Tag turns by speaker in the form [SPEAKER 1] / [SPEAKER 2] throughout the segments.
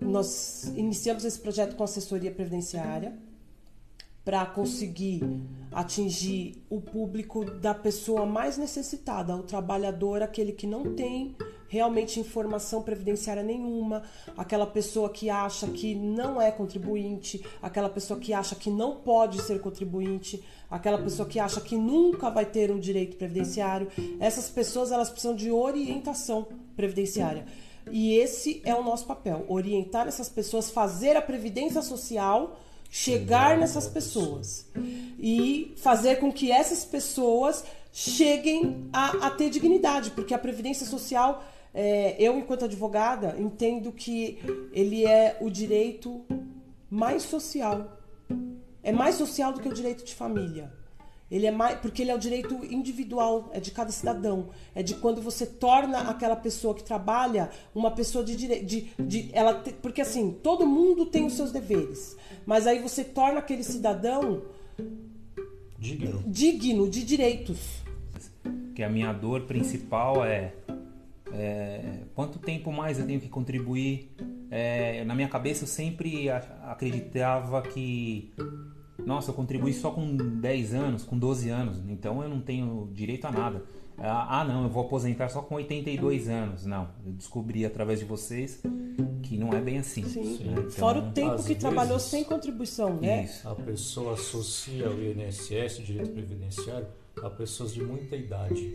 [SPEAKER 1] nós iniciamos esse projeto com assessoria previdenciária para conseguir atingir o público da pessoa mais necessitada, o trabalhador, aquele que não tem realmente informação previdenciária nenhuma, aquela pessoa que acha que não é contribuinte, aquela pessoa que acha que não pode ser contribuinte, aquela pessoa que acha que nunca vai ter um direito previdenciário. Essas pessoas elas precisam de orientação previdenciária. E esse é o nosso papel, orientar essas pessoas, fazer a previdência social chegar nessas pessoas e fazer com que essas pessoas cheguem a, a ter dignidade, porque a previdência social é, eu, enquanto advogada, entendo que ele é o direito mais social. É mais social do que o direito de família. Ele é mais, porque ele é o direito individual, é de cada cidadão. É de quando você torna aquela pessoa que trabalha uma pessoa de direito. De, de, ela te, porque assim, todo mundo tem os seus deveres. Mas aí você torna aquele cidadão
[SPEAKER 2] digno,
[SPEAKER 1] digno de direitos.
[SPEAKER 3] Que a minha dor principal é é, quanto tempo mais eu tenho que contribuir? É, na minha cabeça eu sempre acreditava que, nossa, eu contribuí só com 10 anos, com 12 anos, então eu não tenho direito a nada. Ah, ah não, eu vou aposentar só com 82 anos. Não, eu descobri através de vocês que não é bem assim.
[SPEAKER 1] Sim. Né? Então, Fora o tempo que vezes, trabalhou sem contribuição, né?
[SPEAKER 2] Isso. A pessoa associa o INSS, o direito previdenciário, a pessoas de muita idade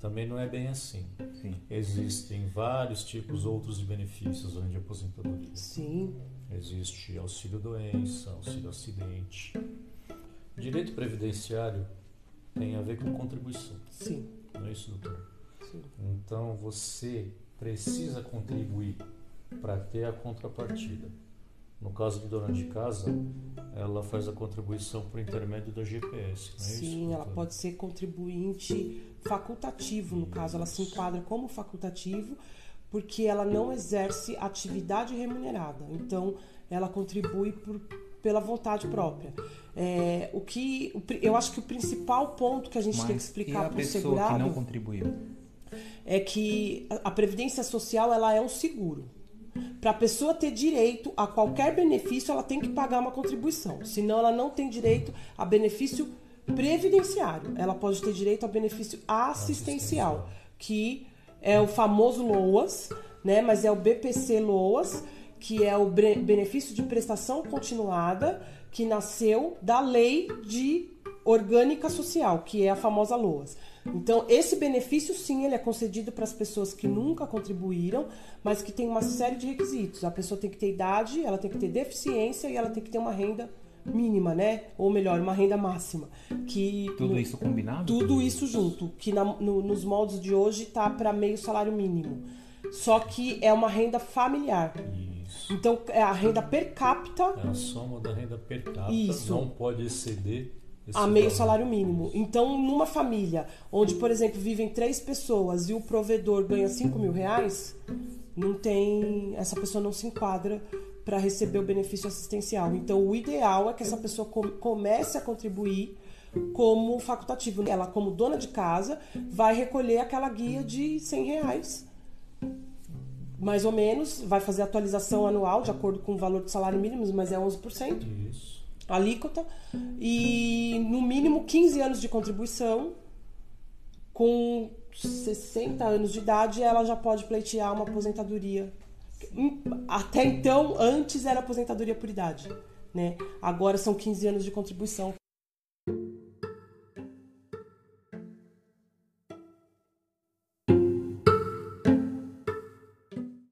[SPEAKER 2] também não é bem assim. Sim. Existem vários tipos outros de benefícios além de aposentadoria.
[SPEAKER 1] Sim.
[SPEAKER 2] Existe auxílio doença, auxílio acidente. Direito previdenciário tem a ver com contribuição.
[SPEAKER 1] Sim.
[SPEAKER 2] Não é isso, doutor? Sim. Então você precisa contribuir para ter a contrapartida. No caso de dona de casa, ela faz a contribuição por intermédio da GPS, não é
[SPEAKER 1] Sim,
[SPEAKER 2] isso,
[SPEAKER 1] ela pode ser contribuinte facultativo, no caso, ela se enquadra como facultativo porque ela não exerce atividade remunerada. Então, ela contribui por, pela vontade própria. É, o que eu acho que o principal ponto que a gente
[SPEAKER 3] Mas
[SPEAKER 1] tem que explicar para o segurado
[SPEAKER 3] que não contribuiu
[SPEAKER 1] é que a previdência social ela é um seguro. Para a pessoa ter direito a qualquer benefício, ela tem que pagar uma contribuição. Senão, ela não tem direito a benefício previdenciário. Ela pode ter direito a benefício assistencial, que é o famoso LOAS, né? Mas é o BPC LOAS, que é o benefício de prestação continuada, que nasceu da lei de orgânica social, que é a famosa LOAS. Então, esse benefício, sim, ele é concedido para as pessoas que nunca contribuíram, mas que tem uma série de requisitos. A pessoa tem que ter idade, ela tem que ter deficiência e ela tem que ter uma renda mínima, né? Ou melhor, uma renda máxima. Que
[SPEAKER 3] tudo no, isso combinado?
[SPEAKER 1] Tudo isso junto, que na, no, nos moldes de hoje está para meio salário mínimo. Só que é uma renda familiar.
[SPEAKER 2] Isso.
[SPEAKER 1] Então, é a renda per capita.
[SPEAKER 2] É a soma da renda per capita.
[SPEAKER 1] Isso.
[SPEAKER 2] Não pode exceder
[SPEAKER 1] a meio salário mínimo. Então, numa família onde, por exemplo, vivem três pessoas e o provedor ganha 5 mil reais, não tem. Essa pessoa não se enquadra para receber o benefício assistencial. Então, o ideal é que essa pessoa comece a contribuir como facultativo. Ela, como dona de casa, vai recolher aquela guia de 100 reais. Mais ou menos, vai fazer atualização anual de acordo com o valor do salário mínimo, mas é 11%.
[SPEAKER 2] Isso
[SPEAKER 1] alíquota e no mínimo 15 anos de contribuição. Com 60 anos de idade, ela já pode pleitear uma aposentadoria. Até então, antes era aposentadoria por idade, né? Agora são 15 anos de contribuição.